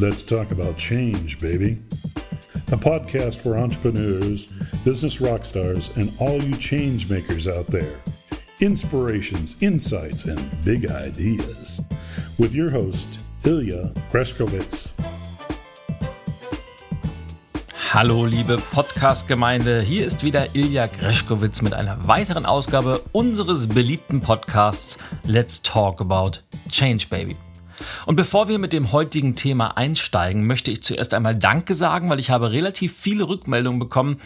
Let's talk about change, baby. A podcast for entrepreneurs, business rock stars, and all you change makers out there. Inspirations, insights, and big ideas. With your host, Ilya Greskowitz. Hallo liebe Podcast-Gemeinde, hier ist wieder Ilja Greschkowitz mit einer weiteren Ausgabe unseres beliebten Podcasts Let's Talk About Change Baby. Und bevor wir mit dem heutigen Thema einsteigen, möchte ich zuerst einmal Danke sagen, weil ich habe relativ viele Rückmeldungen bekommen,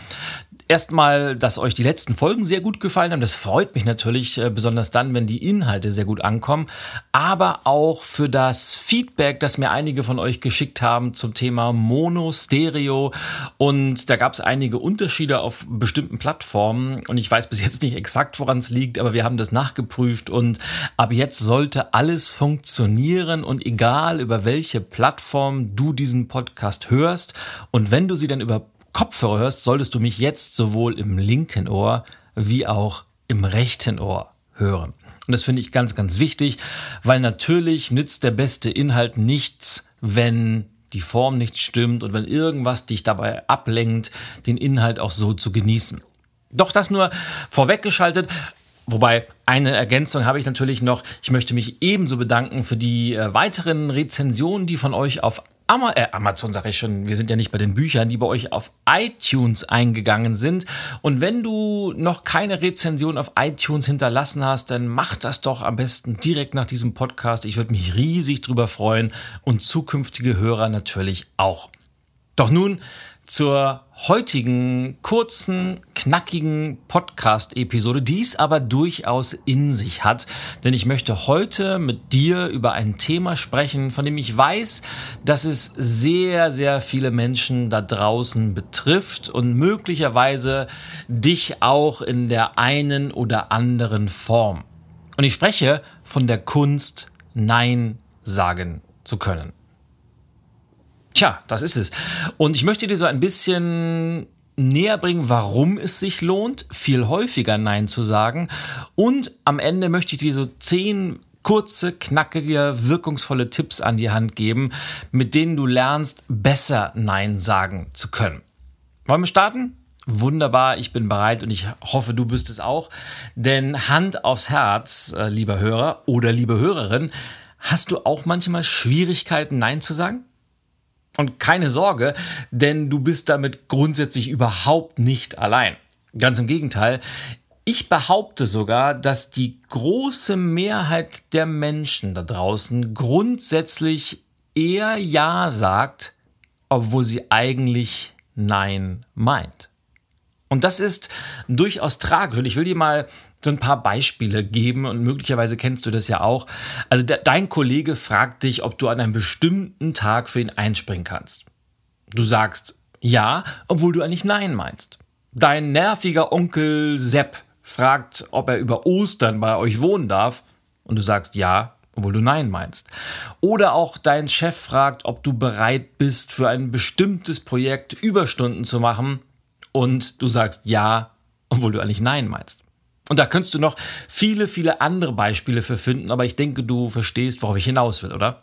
Erstmal, dass euch die letzten Folgen sehr gut gefallen haben. Das freut mich natürlich, äh, besonders dann, wenn die Inhalte sehr gut ankommen. Aber auch für das Feedback, das mir einige von euch geschickt haben zum Thema Mono, Stereo. Und da gab es einige Unterschiede auf bestimmten Plattformen. Und ich weiß bis jetzt nicht exakt, woran es liegt, aber wir haben das nachgeprüft. Und ab jetzt sollte alles funktionieren. Und egal, über welche Plattform du diesen Podcast hörst und wenn du sie dann über Kopfhörer hörst, solltest du mich jetzt sowohl im linken Ohr wie auch im rechten Ohr hören. Und das finde ich ganz, ganz wichtig, weil natürlich nützt der beste Inhalt nichts, wenn die Form nicht stimmt und wenn irgendwas dich dabei ablenkt, den Inhalt auch so zu genießen. Doch das nur vorweggeschaltet. Wobei eine Ergänzung habe ich natürlich noch. Ich möchte mich ebenso bedanken für die äh, weiteren Rezensionen, die von euch auf Ama äh, Amazon sage ich schon, wir sind ja nicht bei den Büchern, die bei euch auf iTunes eingegangen sind. Und wenn du noch keine Rezension auf iTunes hinterlassen hast, dann mach das doch am besten direkt nach diesem Podcast. Ich würde mich riesig drüber freuen und zukünftige Hörer natürlich auch. Doch nun zur heutigen kurzen, knackigen Podcast-Episode, die es aber durchaus in sich hat. Denn ich möchte heute mit dir über ein Thema sprechen, von dem ich weiß, dass es sehr, sehr viele Menschen da draußen betrifft und möglicherweise dich auch in der einen oder anderen Form. Und ich spreche von der Kunst, Nein sagen zu können. Tja, das ist es. Und ich möchte dir so ein bisschen näher bringen, warum es sich lohnt, viel häufiger Nein zu sagen. Und am Ende möchte ich dir so zehn kurze, knackige, wirkungsvolle Tipps an die Hand geben, mit denen du lernst, besser Nein sagen zu können. Wollen wir starten? Wunderbar, ich bin bereit und ich hoffe, du bist es auch. Denn Hand aufs Herz, äh, lieber Hörer oder liebe Hörerin, hast du auch manchmal Schwierigkeiten, Nein zu sagen? Und keine Sorge, denn du bist damit grundsätzlich überhaupt nicht allein. Ganz im Gegenteil. Ich behaupte sogar, dass die große Mehrheit der Menschen da draußen grundsätzlich eher Ja sagt, obwohl sie eigentlich Nein meint. Und das ist durchaus tragisch. Und ich will dir mal so ein paar Beispiele geben und möglicherweise kennst du das ja auch. Also de dein Kollege fragt dich, ob du an einem bestimmten Tag für ihn einspringen kannst. Du sagst ja, obwohl du eigentlich nein meinst. Dein nerviger Onkel Sepp fragt, ob er über Ostern bei euch wohnen darf und du sagst ja, obwohl du nein meinst. Oder auch dein Chef fragt, ob du bereit bist, für ein bestimmtes Projekt Überstunden zu machen und du sagst ja, obwohl du eigentlich nein meinst. Und da könntest du noch viele, viele andere Beispiele für finden, aber ich denke, du verstehst, worauf ich hinaus will, oder?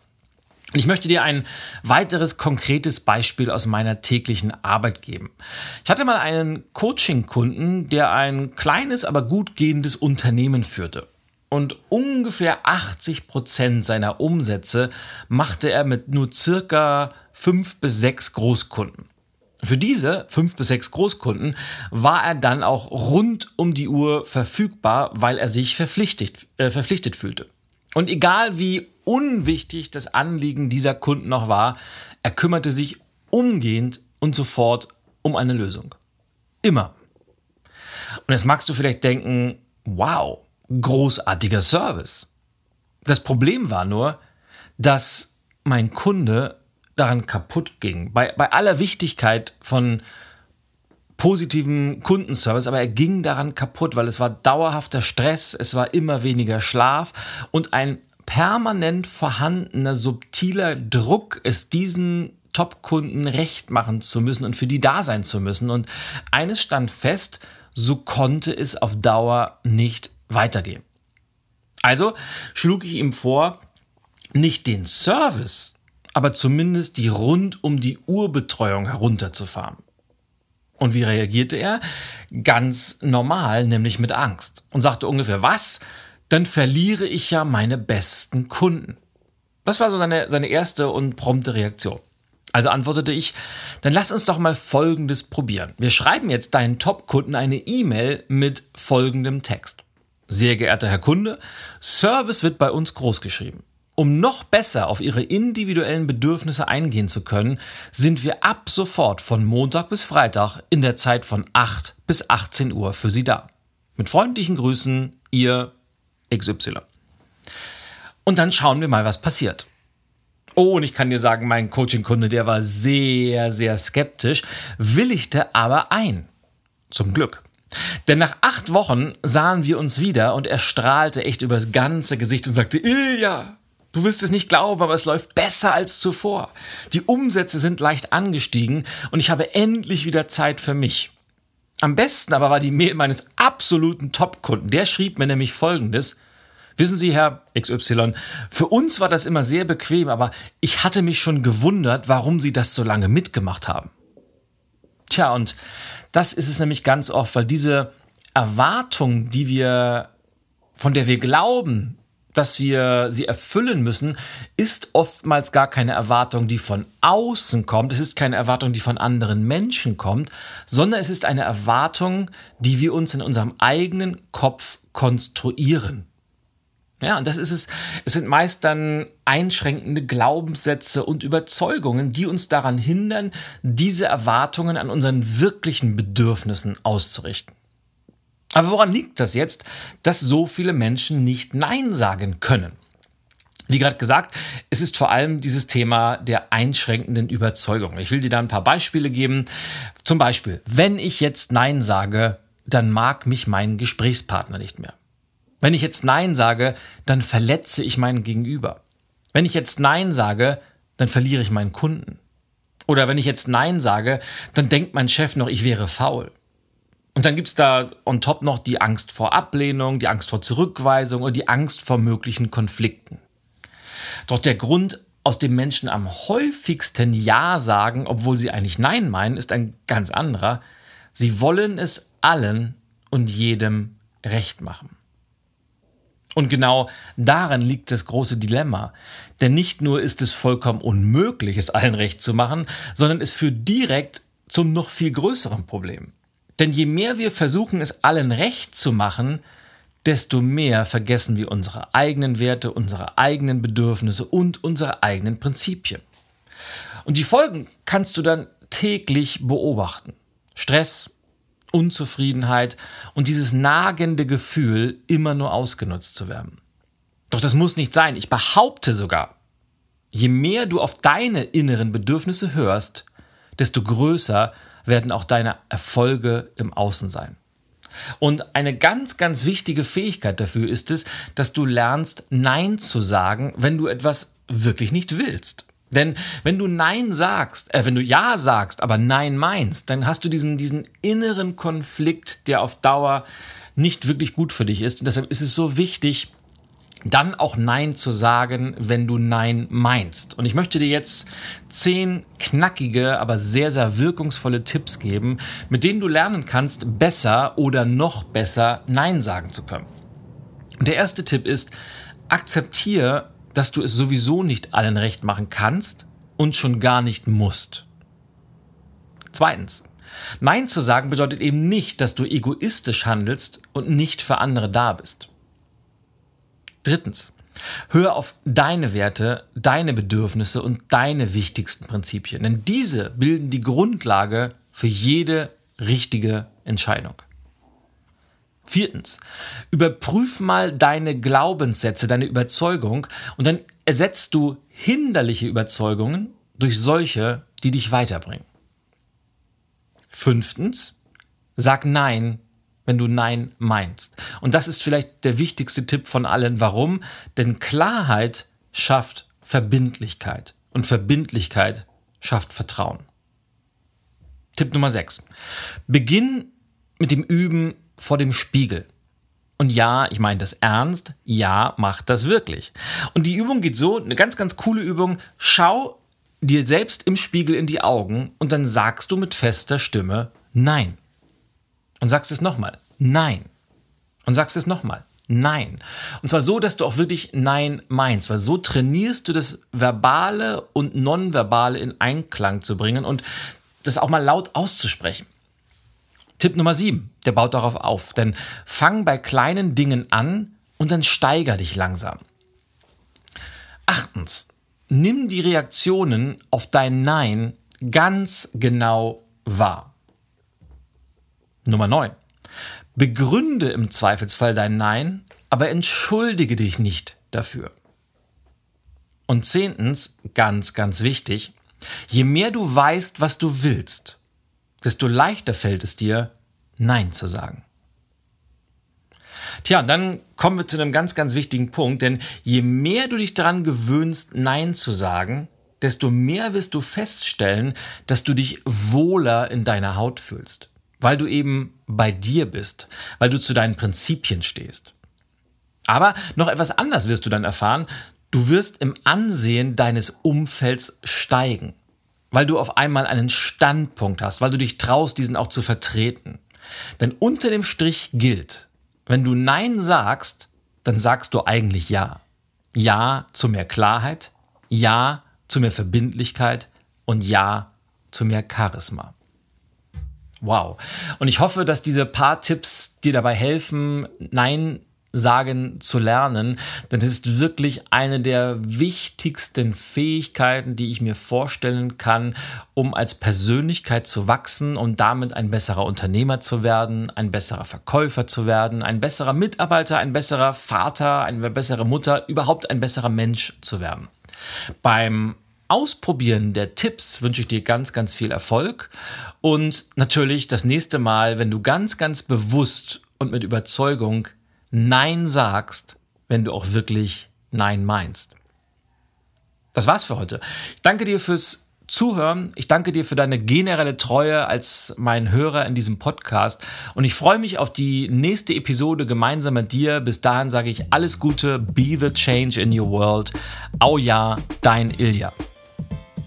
Ich möchte dir ein weiteres konkretes Beispiel aus meiner täglichen Arbeit geben. Ich hatte mal einen Coaching-Kunden, der ein kleines, aber gut gehendes Unternehmen führte. Und ungefähr 80 Prozent seiner Umsätze machte er mit nur circa fünf bis sechs Großkunden. Für diese fünf bis sechs Großkunden war er dann auch rund um die Uhr verfügbar, weil er sich verpflichtet, äh, verpflichtet fühlte. Und egal wie unwichtig das Anliegen dieser Kunden noch war, er kümmerte sich umgehend und sofort um eine Lösung. Immer. Und jetzt magst du vielleicht denken, wow, großartiger Service. Das Problem war nur, dass mein Kunde daran kaputt ging. Bei, bei aller Wichtigkeit von positiven Kundenservice, aber er ging daran kaputt, weil es war dauerhafter Stress, es war immer weniger Schlaf und ein permanent vorhandener subtiler Druck, es diesen Top-Kunden recht machen zu müssen und für die da sein zu müssen. Und eines stand fest, so konnte es auf Dauer nicht weitergehen. Also schlug ich ihm vor, nicht den Service aber zumindest die rund um die Uhrbetreuung herunterzufahren. Und wie reagierte er? Ganz normal, nämlich mit Angst. Und sagte ungefähr, was? Dann verliere ich ja meine besten Kunden. Das war so seine, seine erste und prompte Reaktion. Also antwortete ich, dann lass uns doch mal Folgendes probieren. Wir schreiben jetzt deinen Top-Kunden eine E-Mail mit folgendem Text. Sehr geehrter Herr Kunde, Service wird bei uns großgeschrieben. Um noch besser auf Ihre individuellen Bedürfnisse eingehen zu können, sind wir ab sofort von Montag bis Freitag in der Zeit von 8 bis 18 Uhr für Sie da. Mit freundlichen Grüßen, Ihr XY. Und dann schauen wir mal, was passiert. Oh, und ich kann dir sagen, mein Coaching-Kunde, der war sehr, sehr skeptisch, willigte aber ein. Zum Glück. Denn nach acht Wochen sahen wir uns wieder und er strahlte echt übers ganze Gesicht und sagte, Ilja, du wirst es nicht glauben, aber es läuft besser als zuvor. Die Umsätze sind leicht angestiegen und ich habe endlich wieder Zeit für mich. Am besten aber war die Mail meines absoluten Top-Kunden. Der schrieb mir nämlich folgendes. Wissen Sie, Herr XY, für uns war das immer sehr bequem, aber ich hatte mich schon gewundert, warum Sie das so lange mitgemacht haben. Tja, und das ist es nämlich ganz oft, weil diese Erwartung, die wir, von der wir glauben, dass wir sie erfüllen müssen, ist oftmals gar keine Erwartung, die von außen kommt. Es ist keine Erwartung, die von anderen Menschen kommt, sondern es ist eine Erwartung, die wir uns in unserem eigenen Kopf konstruieren. Ja, und das ist es. Es sind meist dann einschränkende Glaubenssätze und Überzeugungen, die uns daran hindern, diese Erwartungen an unseren wirklichen Bedürfnissen auszurichten. Aber woran liegt das jetzt, dass so viele Menschen nicht Nein sagen können? Wie gerade gesagt, es ist vor allem dieses Thema der einschränkenden Überzeugungen. Ich will dir da ein paar Beispiele geben. Zum Beispiel, wenn ich jetzt Nein sage, dann mag mich mein Gesprächspartner nicht mehr. Wenn ich jetzt Nein sage, dann verletze ich meinen Gegenüber. Wenn ich jetzt Nein sage, dann verliere ich meinen Kunden. Oder wenn ich jetzt Nein sage, dann denkt mein Chef noch, ich wäre faul. Und dann gibt's da on top noch die Angst vor Ablehnung, die Angst vor Zurückweisung und die Angst vor möglichen Konflikten. Doch der Grund, aus dem Menschen am häufigsten Ja sagen, obwohl sie eigentlich Nein meinen, ist ein ganz anderer. Sie wollen es allen und jedem recht machen. Und genau darin liegt das große Dilemma. Denn nicht nur ist es vollkommen unmöglich, es allen recht zu machen, sondern es führt direkt zum noch viel größeren Problem. Denn je mehr wir versuchen, es allen recht zu machen, desto mehr vergessen wir unsere eigenen Werte, unsere eigenen Bedürfnisse und unsere eigenen Prinzipien. Und die Folgen kannst du dann täglich beobachten. Stress, Unzufriedenheit und dieses nagende Gefühl, immer nur ausgenutzt zu werden. Doch das muss nicht sein. Ich behaupte sogar, je mehr du auf deine inneren Bedürfnisse hörst, desto größer werden auch deine Erfolge im Außen sein. Und eine ganz, ganz wichtige Fähigkeit dafür ist es, dass du lernst, Nein zu sagen, wenn du etwas wirklich nicht willst. Denn wenn du Nein sagst, äh, wenn du Ja sagst, aber Nein meinst, dann hast du diesen, diesen inneren Konflikt, der auf Dauer nicht wirklich gut für dich ist. Und deshalb ist es so wichtig, dann auch Nein zu sagen, wenn du Nein meinst. Und ich möchte dir jetzt zehn knackige, aber sehr, sehr wirkungsvolle Tipps geben, mit denen du lernen kannst, besser oder noch besser Nein sagen zu können. Und der erste Tipp ist, akzeptiere dass du es sowieso nicht allen recht machen kannst und schon gar nicht musst. Zweitens. Nein zu sagen bedeutet eben nicht, dass du egoistisch handelst und nicht für andere da bist. Drittens. Hör auf deine Werte, deine Bedürfnisse und deine wichtigsten Prinzipien, denn diese bilden die Grundlage für jede richtige Entscheidung. Viertens, überprüf mal deine Glaubenssätze, deine Überzeugung und dann ersetzt du hinderliche Überzeugungen durch solche, die dich weiterbringen. Fünftens, sag Nein, wenn du Nein meinst. Und das ist vielleicht der wichtigste Tipp von allen. Warum? Denn Klarheit schafft Verbindlichkeit und Verbindlichkeit schafft Vertrauen. Tipp Nummer 6. Beginn mit dem Üben vor dem Spiegel. Und ja, ich meine das ernst, ja, mach das wirklich. Und die Übung geht so, eine ganz, ganz coole Übung. Schau dir selbst im Spiegel in die Augen und dann sagst du mit fester Stimme Nein. Und sagst es nochmal. Nein. Und sagst es nochmal. Nein. Und zwar so, dass du auch wirklich Nein meinst, weil so trainierst du das Verbale und Nonverbale in Einklang zu bringen und das auch mal laut auszusprechen. Tipp Nummer 7, der baut darauf auf, denn fang bei kleinen Dingen an und dann steiger dich langsam. Achtens, nimm die Reaktionen auf dein Nein ganz genau wahr. Nummer 9. Begründe im Zweifelsfall dein Nein, aber entschuldige dich nicht dafür. Und zehntens, ganz, ganz wichtig, je mehr du weißt, was du willst, desto leichter fällt es dir, Nein zu sagen. Tja, dann kommen wir zu einem ganz, ganz wichtigen Punkt, denn je mehr du dich daran gewöhnst, Nein zu sagen, desto mehr wirst du feststellen, dass du dich wohler in deiner Haut fühlst weil du eben bei dir bist, weil du zu deinen Prinzipien stehst. Aber noch etwas anders wirst du dann erfahren, du wirst im Ansehen deines Umfelds steigen, weil du auf einmal einen Standpunkt hast, weil du dich traust, diesen auch zu vertreten. Denn unter dem Strich gilt, wenn du Nein sagst, dann sagst du eigentlich Ja. Ja zu mehr Klarheit, Ja zu mehr Verbindlichkeit und Ja zu mehr Charisma. Wow. Und ich hoffe, dass diese paar Tipps dir dabei helfen, Nein sagen zu lernen, denn es ist wirklich eine der wichtigsten Fähigkeiten, die ich mir vorstellen kann, um als Persönlichkeit zu wachsen und damit ein besserer Unternehmer zu werden, ein besserer Verkäufer zu werden, ein besserer Mitarbeiter, ein besserer Vater, eine bessere Mutter, überhaupt ein besserer Mensch zu werden. Beim Ausprobieren der Tipps wünsche ich dir ganz, ganz viel Erfolg und natürlich das nächste Mal, wenn du ganz, ganz bewusst und mit Überzeugung Nein sagst, wenn du auch wirklich Nein meinst. Das war's für heute. Ich danke dir fürs Zuhören. Ich danke dir für deine generelle Treue als mein Hörer in diesem Podcast. Und ich freue mich auf die nächste Episode gemeinsam mit dir. Bis dahin sage ich alles Gute. Be the change in your world. Au ja, dein Ilja.